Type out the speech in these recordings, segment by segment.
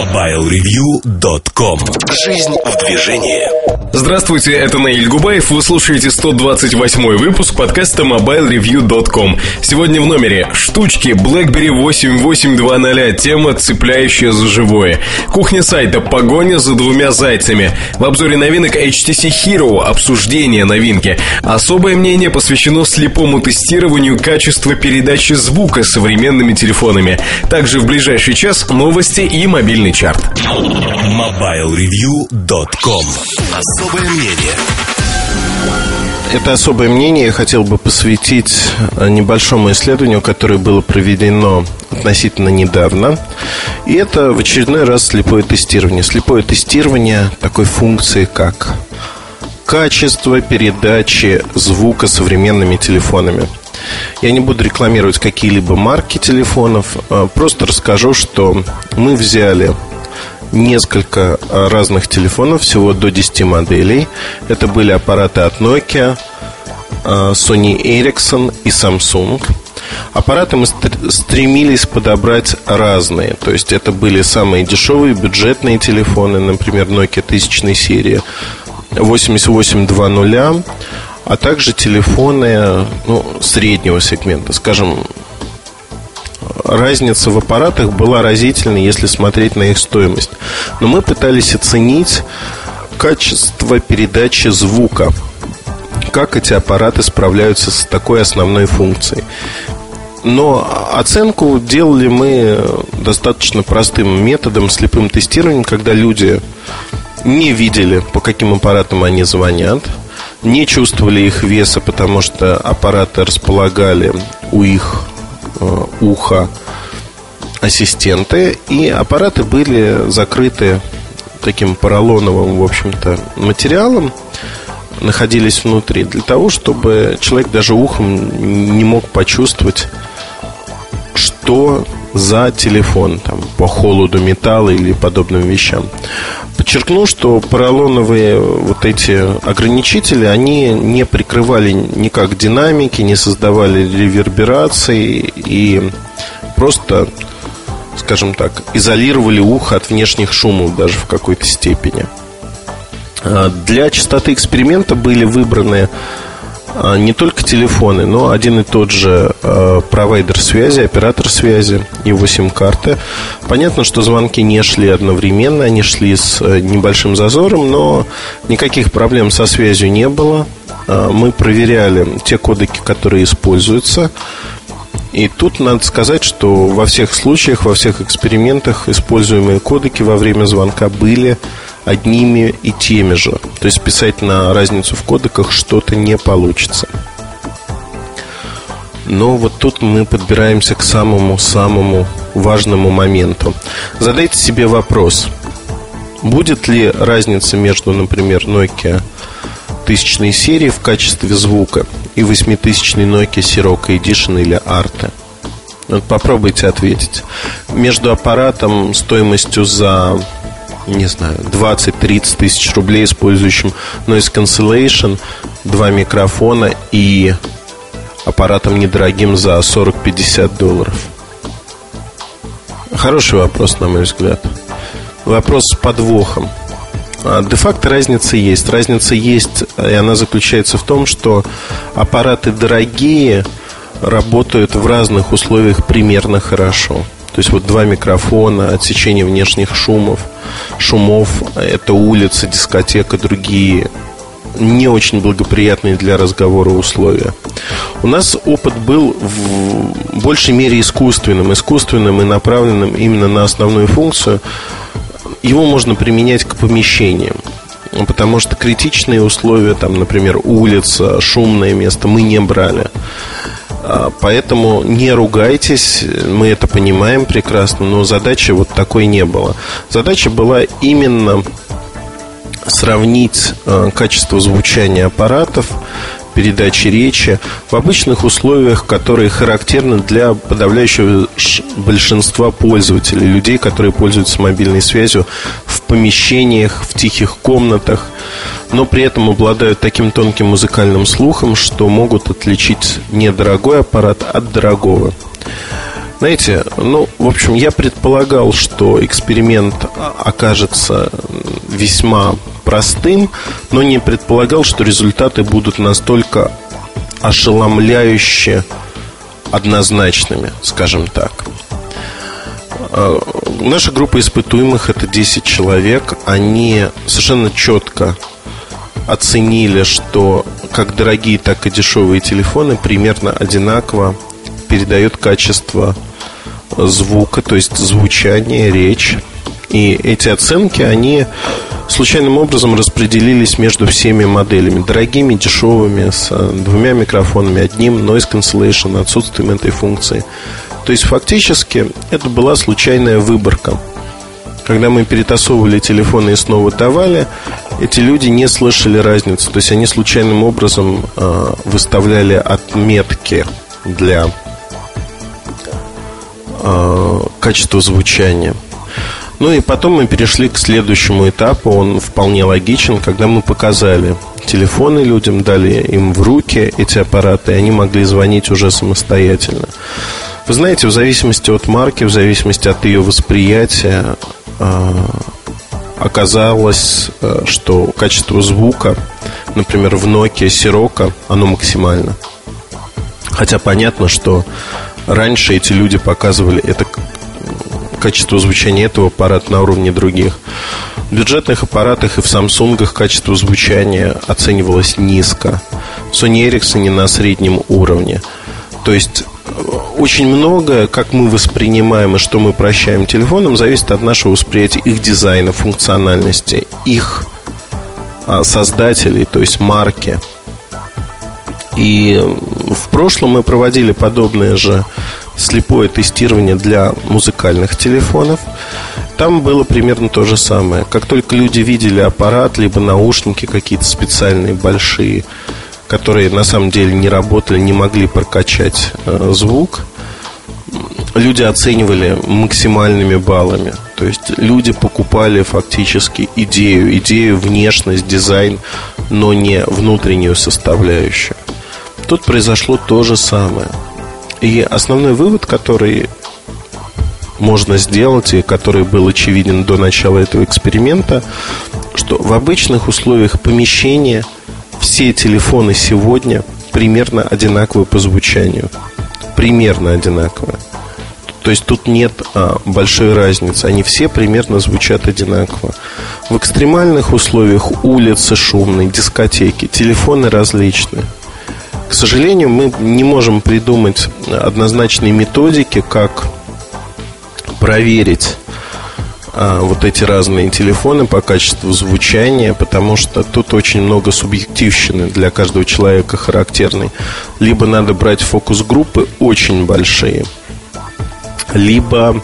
MobileReview.com Жизнь в движении Здравствуйте, это Наиль Губаев. Вы слушаете 128 выпуск подкаста MobileReview.com. Сегодня в номере штучки BlackBerry 8820, тема, цепляющая за живое. Кухня сайта «Погоня за двумя зайцами». В обзоре новинок HTC Hero обсуждение новинки. Особое мнение посвящено слепому тестированию качества передачи звука современными телефонами. Также в ближайший час новости и мобильный чарт. MobileReview.com Особое мнение это особое мнение я хотел бы посвятить небольшому исследованию, которое было проведено относительно недавно. И это в очередной раз слепое тестирование. Слепое тестирование такой функции, как качество передачи звука современными телефонами. Я не буду рекламировать какие-либо марки телефонов, а просто расскажу, что мы взяли несколько а, разных телефонов, всего до 10 моделей. Это были аппараты от Nokia, а, Sony Ericsson и Samsung. Аппараты мы стремились подобрать разные. То есть это были самые дешевые бюджетные телефоны, например, Nokia тысячной серии 8820, а также телефоны ну, среднего сегмента, скажем, разница в аппаратах была разительной, если смотреть на их стоимость. Но мы пытались оценить качество передачи звука. Как эти аппараты справляются с такой основной функцией. Но оценку делали мы достаточно простым методом, слепым тестированием, когда люди не видели, по каким аппаратам они звонят, не чувствовали их веса, потому что аппараты располагали у их Э, уха ассистенты, и аппараты были закрыты таким поролоновым, в общем-то, материалом, находились внутри, для того, чтобы человек даже ухом не мог почувствовать, что за телефон, там, по холоду металла или подобным вещам. Подчеркну, что поролоновые вот эти ограничители, они не прикрывали никак динамики, не создавали реверберации и просто, скажем так, изолировали ухо от внешних шумов даже в какой-то степени. А для частоты эксперимента были выбраны не только телефоны, но один и тот же э, провайдер связи, оператор связи, его сим-карты. Понятно, что звонки не шли одновременно, они шли с э, небольшим зазором, но никаких проблем со связью не было. Э, мы проверяли те кодеки, которые используются. И тут надо сказать, что во всех случаях, во всех экспериментах используемые кодеки во время звонка были одними и теми же. То есть писать на разницу в кодеках что-то не получится. Но вот тут мы подбираемся к самому-самому важному моменту. Задайте себе вопрос. Будет ли разница между, например, Nokia тысячной серии в качестве звука и восьмитысячной Nokia Sirocco Edition или Arte? Вот попробуйте ответить. Между аппаратом стоимостью за не знаю, 20-30 тысяч рублей, использующим noise cancellation, два микрофона и аппаратом недорогим за 40-50 долларов? Хороший вопрос, на мой взгляд. Вопрос с подвохом. А, де-факто разница есть. Разница есть, и она заключается в том, что аппараты дорогие работают в разных условиях примерно хорошо. То есть вот два микрофона, отсечение внешних шумов, шумов, это улица, дискотека, другие не очень благоприятные для разговора условия. У нас опыт был в большей мере искусственным, искусственным и направленным именно на основную функцию. Его можно применять к помещениям. Потому что критичные условия, там, например, улица, шумное место, мы не брали. А, поэтому не ругайтесь, мы это понимаем прекрасно, но задачи вот такой не было. Задача была именно сравнить а, качество звучания аппаратов, передачи речи в обычных условиях, которые характерны для подавляющего большинства пользователей, людей, которые пользуются мобильной связью помещениях, в тихих комнатах, но при этом обладают таким тонким музыкальным слухом, что могут отличить недорогой аппарат от дорогого. Знаете, ну, в общем, я предполагал, что эксперимент окажется весьма простым, но не предполагал, что результаты будут настолько ошеломляюще однозначными, скажем так. Наша группа испытуемых это 10 человек. Они совершенно четко оценили, что как дорогие, так и дешевые телефоны примерно одинаково передают качество звука, то есть звучание, речь. И эти оценки, они случайным образом распределились между всеми моделями. Дорогими, дешевыми, с двумя микрофонами, одним, noise cancellation, отсутствием этой функции. То есть фактически это была случайная выборка. Когда мы перетасовывали телефоны и снова давали, эти люди не слышали разницу. То есть они случайным образом э, выставляли отметки для э, качества звучания. Ну и потом мы перешли к следующему этапу. Он вполне логичен, когда мы показали телефоны людям, дали им в руки эти аппараты, и они могли звонить уже самостоятельно. Вы знаете, в зависимости от марки, в зависимости от ее восприятия, э, оказалось, э, что качество звука, например, в Nokia Sirocco, оно максимально. Хотя понятно, что раньше эти люди показывали это качество звучания этого аппарата на уровне других. В бюджетных аппаратах и в Samsung качество звучания оценивалось низко. В Sony Ericsson на среднем уровне. То есть очень многое, как мы воспринимаем и что мы прощаем телефоном, зависит от нашего восприятия их дизайна, функциональности, их а, создателей, то есть марки. И в прошлом мы проводили подобное же слепое тестирование для музыкальных телефонов. Там было примерно то же самое. Как только люди видели аппарат, либо наушники какие-то специальные, большие, которые на самом деле не работали, не могли прокачать э, звук, люди оценивали максимальными баллами. То есть люди покупали фактически идею, идею, внешность, дизайн, но не внутреннюю составляющую. Тут произошло то же самое. И основной вывод, который можно сделать и который был очевиден до начала этого эксперимента, что в обычных условиях помещения – все телефоны сегодня примерно одинаковые по звучанию. Примерно одинаковые. То есть тут нет а, большой разницы. Они все примерно звучат одинаково. В экстремальных условиях улицы шумные, дискотеки, телефоны различные. К сожалению, мы не можем придумать однозначной методики, как проверить вот эти разные телефоны по качеству звучания, потому что тут очень много субъективщины для каждого человека характерной. Либо надо брать фокус-группы очень большие, либо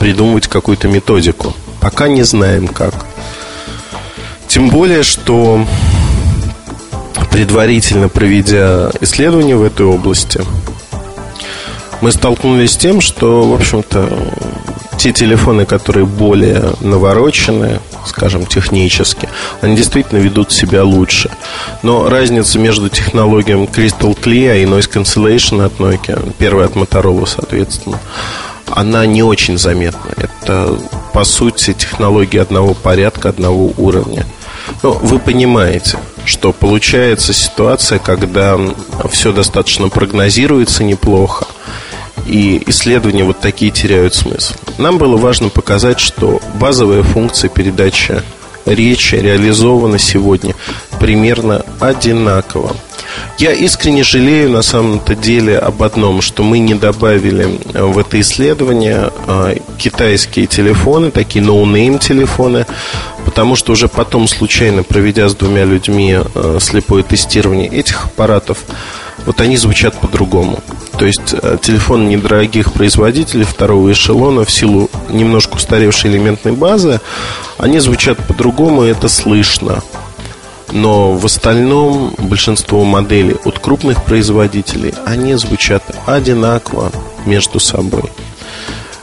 придумывать какую-то методику. Пока не знаем как. Тем более, что предварительно проведя исследования в этой области, мы столкнулись с тем, что, в общем-то, те телефоны, которые более навороченные, скажем, технически, они действительно ведут себя лучше. Но разница между технологией Crystal Clear и Noise Cancellation от Nokia, первая от Motorola, соответственно, она не очень заметна. Это, по сути, технологии одного порядка, одного уровня. Но вы понимаете, что получается ситуация, когда все достаточно прогнозируется неплохо, и исследования вот такие теряют смысл. Нам было важно показать, что базовая функция передачи речи реализована сегодня примерно одинаково. Я искренне жалею на самом-то деле об одном, что мы не добавили в это исследование а, китайские телефоны, такие ноунейм телефоны, потому что уже потом, случайно проведя с двумя людьми а, слепое тестирование этих аппаратов, вот они звучат по-другому. То есть э, телефоны недорогих производителей второго эшелона в силу немножко устаревшей элементной базы, они звучат по-другому, и это слышно. Но в остальном большинство моделей от крупных производителей, они звучат одинаково между собой.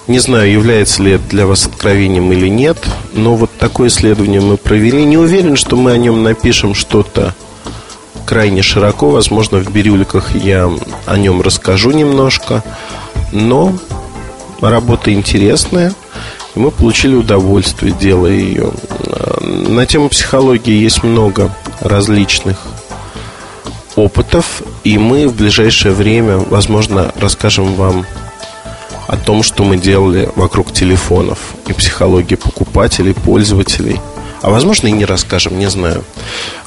Не знаю, является ли это для вас откровением или нет, но вот такое исследование мы провели. Не уверен, что мы о нем напишем что-то крайне широко. Возможно, в бирюликах я о нем расскажу немножко. Но работа интересная. Мы получили удовольствие, делая ее. На тему психологии есть много различных опытов, и мы в ближайшее время, возможно, расскажем вам о том, что мы делали вокруг телефонов и психологии покупателей, пользователей. А возможно и не расскажем, не знаю.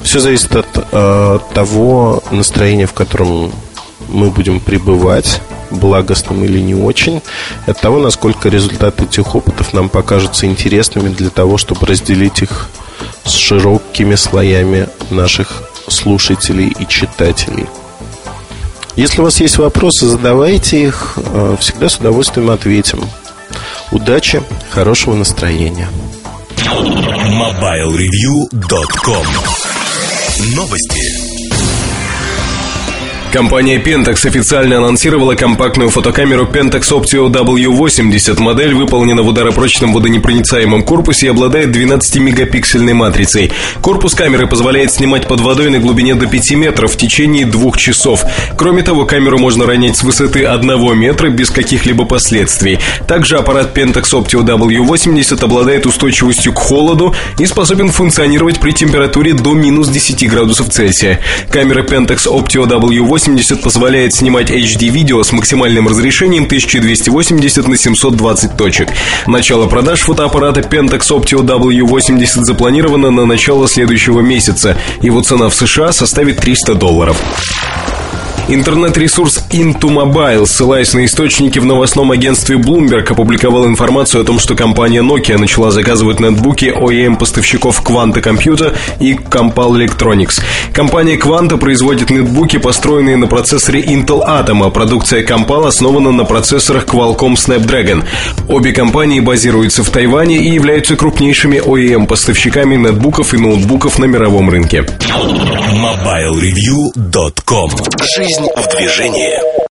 Все зависит от э, того настроения, в котором мы будем пребывать, благостным или не очень, от того, насколько результаты этих опытов нам покажутся интересными для того, чтобы разделить их с широкими слоями наших слушателей и читателей. Если у вас есть вопросы, задавайте их. Э, всегда с удовольствием ответим. Удачи, хорошего настроения. MobileReview.com Новости. Компания Pentax официально анонсировала компактную фотокамеру Pentax Optio W80. Модель выполнена в ударопрочном водонепроницаемом корпусе и обладает 12-мегапиксельной матрицей. Корпус камеры позволяет снимать под водой на глубине до 5 метров в течение двух часов. Кроме того, камеру можно ронять с высоты 1 метра без каких-либо последствий. Также аппарат Pentax Optio W80 обладает устойчивостью к холоду и способен функционировать при температуре до минус 10 градусов Цельсия. Камера Pentax Optio W80 1080 позволяет снимать HD-видео с максимальным разрешением 1280 на 720 точек. Начало продаж фотоаппарата Pentax Optio W80 запланировано на начало следующего месяца. Его цена в США составит 300 долларов. Интернет-ресурс Into ссылаясь на источники в новостном агентстве Bloomberg, опубликовал информацию о том, что компания Nokia начала заказывать нетбуки OEM-поставщиков Quanta Computer и Compal Electronics. Компания Quanta производит нетбуки, построенные на процессоре Intel Atom, а продукция Compal основана на процессорах Qualcomm Snapdragon. Обе компании базируются в Тайване и являются крупнейшими OEM-поставщиками нетбуков и ноутбуков на мировом рынке. MobileReview.com Жизнь в движении.